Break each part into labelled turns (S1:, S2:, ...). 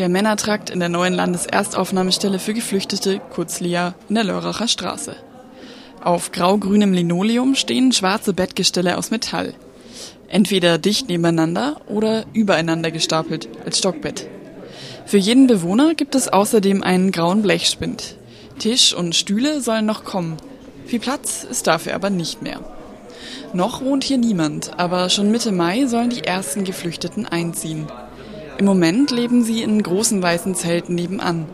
S1: Der Männertrakt in der neuen Landeserstaufnahmestelle für Geflüchtete, kurz LEA, in der Lörracher Straße. Auf grau-grünem Linoleum stehen schwarze Bettgestelle aus Metall. Entweder dicht nebeneinander oder übereinander gestapelt als Stockbett. Für jeden Bewohner gibt es außerdem einen grauen Blechspind. Tisch und Stühle sollen noch kommen. Viel Platz ist dafür aber nicht mehr. Noch wohnt hier niemand, aber schon Mitte Mai sollen die ersten Geflüchteten einziehen. Im Moment leben sie in großen weißen Zelten nebenan,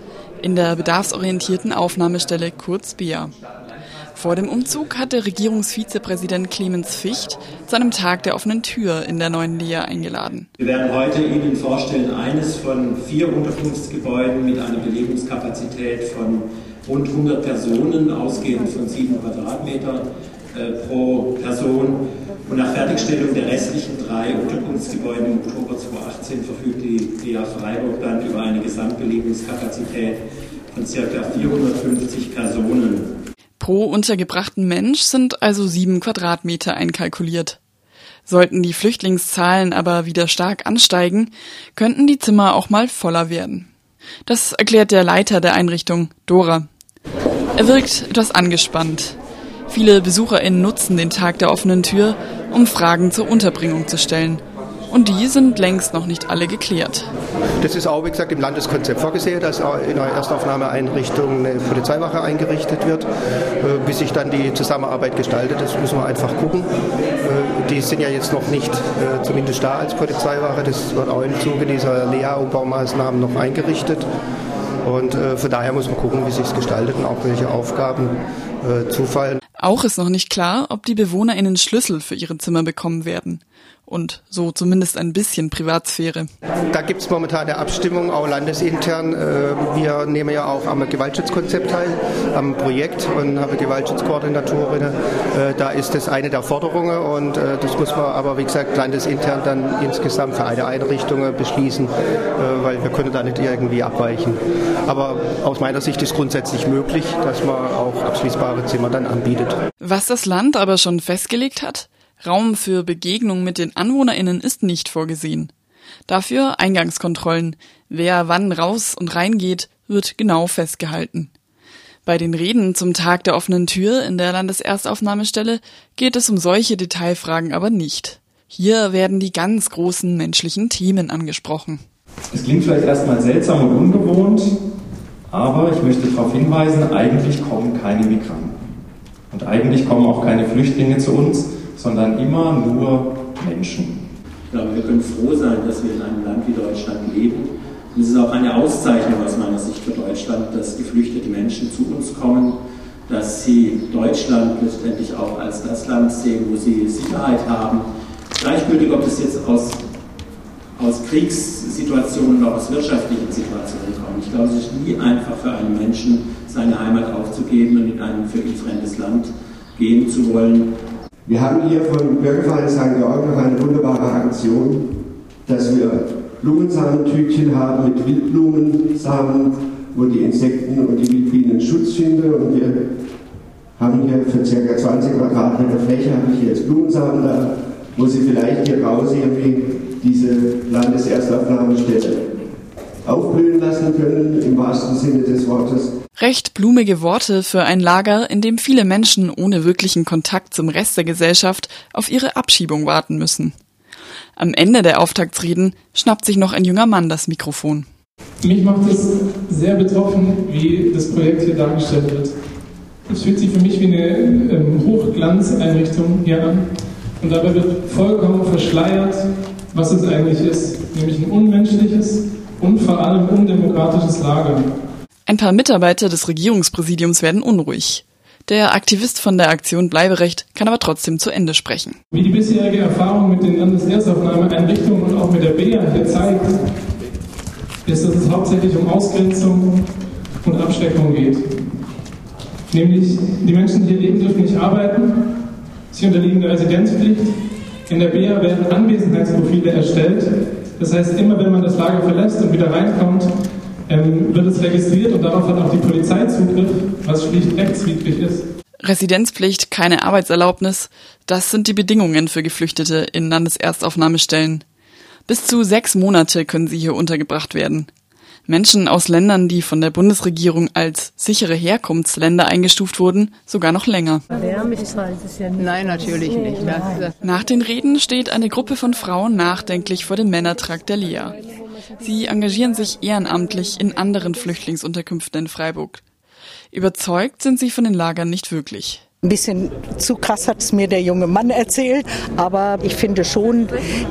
S1: in der bedarfsorientierten Aufnahmestelle kurz BEA. Vor dem Umzug hatte Regierungsvizepräsident Clemens Ficht zu einem Tag der offenen Tür in der neuen Lea eingeladen.
S2: Wir werden heute Ihnen vorstellen, eines von vier Unterkunftsgebäuden mit einer Belegungskapazität von rund 100 Personen, ausgehend von sieben Quadratmeter äh, pro Person. Und nach Fertigstellung der restlichen drei Unterkunftsgebäude im Oktober 2018 verfügt die DA Freiburg dann über eine Gesamtbelegungskapazität von ca. 450 Personen.
S1: Pro untergebrachten Mensch sind also sieben Quadratmeter einkalkuliert. Sollten die Flüchtlingszahlen aber wieder stark ansteigen, könnten die Zimmer auch mal voller werden. Das erklärt der Leiter der Einrichtung, Dora. Er wirkt etwas angespannt. Viele BesucherInnen nutzen den Tag der offenen Tür, um Fragen zur Unterbringung zu stellen und die sind längst noch nicht alle geklärt.
S3: Das ist auch, wie gesagt, im Landeskonzept vorgesehen, dass in einer Erstaufnahmeeinrichtung eine Polizeiwache eingerichtet wird. Äh, bis sich dann die Zusammenarbeit gestaltet, das müssen wir einfach gucken. Äh, die sind ja jetzt noch nicht äh, zumindest da als Polizeiwache. Das wird auch im Zuge dieser Lea-Umbaumaßnahmen noch eingerichtet. Und von daher muss man gucken, wie sich es gestaltet und auch welche Aufgaben zufallen.
S1: Auch ist noch nicht klar, ob die BewohnerInnen Schlüssel für ihre Zimmer bekommen werden und so zumindest ein bisschen Privatsphäre.
S3: Da gibt es momentan eine Abstimmung, auch landesintern. Äh, wir nehmen ja auch am Gewaltschutzkonzept teil, am Projekt und haben Gewaltschutzkoordinatorin. Äh, da ist das eine der Forderungen und äh, das muss man aber, wie gesagt, landesintern dann insgesamt für eine Einrichtung beschließen, weil wir können da nicht irgendwie abweichen. Aber aus meiner Sicht ist grundsätzlich möglich, dass man auch abschließbare Zimmer dann anbietet.
S1: Was das Land aber schon festgelegt hat, Raum für Begegnung mit den AnwohnerInnen ist nicht vorgesehen. Dafür Eingangskontrollen. Wer wann raus und reingeht, wird genau festgehalten. Bei den Reden zum Tag der offenen Tür in der Landeserstaufnahmestelle geht es um solche Detailfragen aber nicht. Hier werden die ganz großen menschlichen Themen angesprochen.
S4: Es klingt vielleicht erstmal seltsam und ungewohnt, aber ich möchte darauf hinweisen, eigentlich kommen keine Migranten. Und eigentlich kommen auch keine Flüchtlinge zu uns, sondern immer nur Menschen.
S2: Ich glaube, wir können froh sein, dass wir in einem Land wie Deutschland leben. Und es ist auch eine Auszeichnung aus meiner Sicht für Deutschland, dass geflüchtete Menschen zu uns kommen, dass sie Deutschland letztendlich auch als das Land sehen, wo sie Sicherheit haben. Gleichgültig, ob das jetzt aus, aus Kriegssituationen oder aus wirtschaftlichen Situationen kommt. Ich glaube, es ist nie einfach für einen Menschen, seine Heimat aufzugeben und in ein für ihn fremdes Land gehen zu wollen.
S5: Wir haben hier von Bürgerverein St. Georg noch eine wunderbare Aktion, dass wir Blumensamentütchen haben mit Wildblumensamen, wo die Insekten und die Wildbienen Schutz finden. Und wir haben hier für ca. 20 Quadratmeter Fläche, habe ich hier jetzt Blumensamen da, wo Sie vielleicht hier raus irgendwie diese Landeserstaufnahmestelle aufblühen lassen können, im wahrsten Sinne des Wortes.
S1: Recht blumige Worte für ein Lager, in dem viele Menschen ohne wirklichen Kontakt zum Rest der Gesellschaft auf ihre Abschiebung warten müssen. Am Ende der Auftaktsreden schnappt sich noch ein junger Mann das Mikrofon.
S6: Mich macht es sehr betroffen, wie das Projekt hier dargestellt wird. Es fühlt sich für mich wie eine ähm, Hochglanzeinrichtung hier an. Und dabei wird vollkommen verschleiert, was es eigentlich ist, nämlich ein unmenschliches und vor allem undemokratisches Lager.
S1: Ein paar Mitarbeiter des Regierungspräsidiums werden unruhig. Der Aktivist von der Aktion Bleiberecht kann aber trotzdem zu Ende sprechen.
S6: Wie die bisherige Erfahrung mit den Landeserstaufnahmeeinrichtungen und auch mit der BEA hier zeigt, ist, dass es hauptsächlich um Ausgrenzung und Abschreckung geht. Nämlich, die Menschen, die hier leben, dürfen nicht arbeiten, sie unterliegen der Residenzpflicht. In der BEA werden Anwesenheitsprofile erstellt. Das heißt, immer wenn man das Lager verlässt und wieder reinkommt, ähm, wird es registriert und darauf hat auch die Polizei Zugriff, was schlicht rechtswidrig ist.
S1: Residenzpflicht, keine Arbeitserlaubnis, das sind die Bedingungen für Geflüchtete in Landeserstaufnahmestellen. Bis zu sechs Monate können sie hier untergebracht werden. Menschen aus Ländern, die von der Bundesregierung als sichere Herkunftsländer eingestuft wurden, sogar noch länger.
S7: Nein, natürlich nicht.
S1: Nach den Reden steht eine Gruppe von Frauen nachdenklich vor dem Männertrakt der LIA. Sie engagieren sich ehrenamtlich in anderen Flüchtlingsunterkünften in Freiburg. Überzeugt sind sie von den Lagern nicht wirklich.
S8: Ein bisschen zu krass hat es mir der junge Mann erzählt, aber ich finde schon,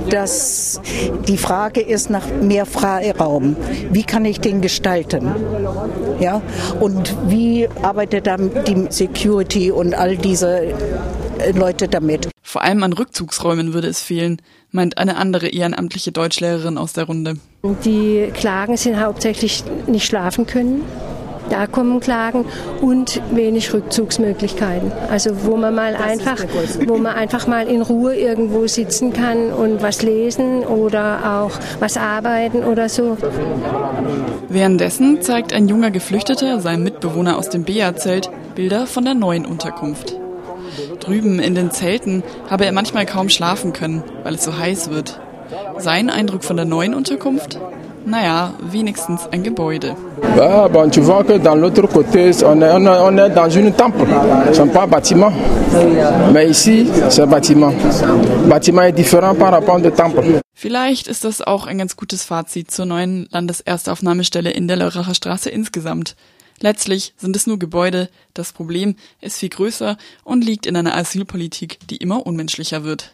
S8: dass die Frage ist nach mehr Freiraum. Wie kann ich den gestalten? Ja? Und wie arbeitet dann die Security und all diese Leute damit?
S1: Vor allem an Rückzugsräumen würde es fehlen, meint eine andere ehrenamtliche Deutschlehrerin aus der Runde.
S9: Die Klagen sind hauptsächlich nicht schlafen können da kommen Klagen und wenig Rückzugsmöglichkeiten. Also wo man mal einfach, wo man einfach mal in Ruhe irgendwo sitzen kann und was lesen oder auch was arbeiten oder so.
S1: Währenddessen zeigt ein junger Geflüchteter seinem Mitbewohner aus dem Bea-Zelt Bilder von der neuen Unterkunft. Drüben in den Zelten habe er manchmal kaum schlafen können, weil es so heiß wird. Sein Eindruck von der neuen Unterkunft? Naja, wenigstens ein Gebäude.
S10: Ah, bon, tu vois que dans l'autre côté, on est, on, est, on est dans une temple. Ce n'est pas un bâtiment. Mais ici, c'est un bâtiment. Le bâtiment est différent par rapport au temple.
S1: Vielleicht ist das auch ein ganz gutes Fazit zur neuen Landeserstaufnahmestelle in der Lörracher Straße insgesamt. Letztlich sind es nur Gebäude, das Problem ist viel größer und liegt in einer Asylpolitik, die immer unmenschlicher wird.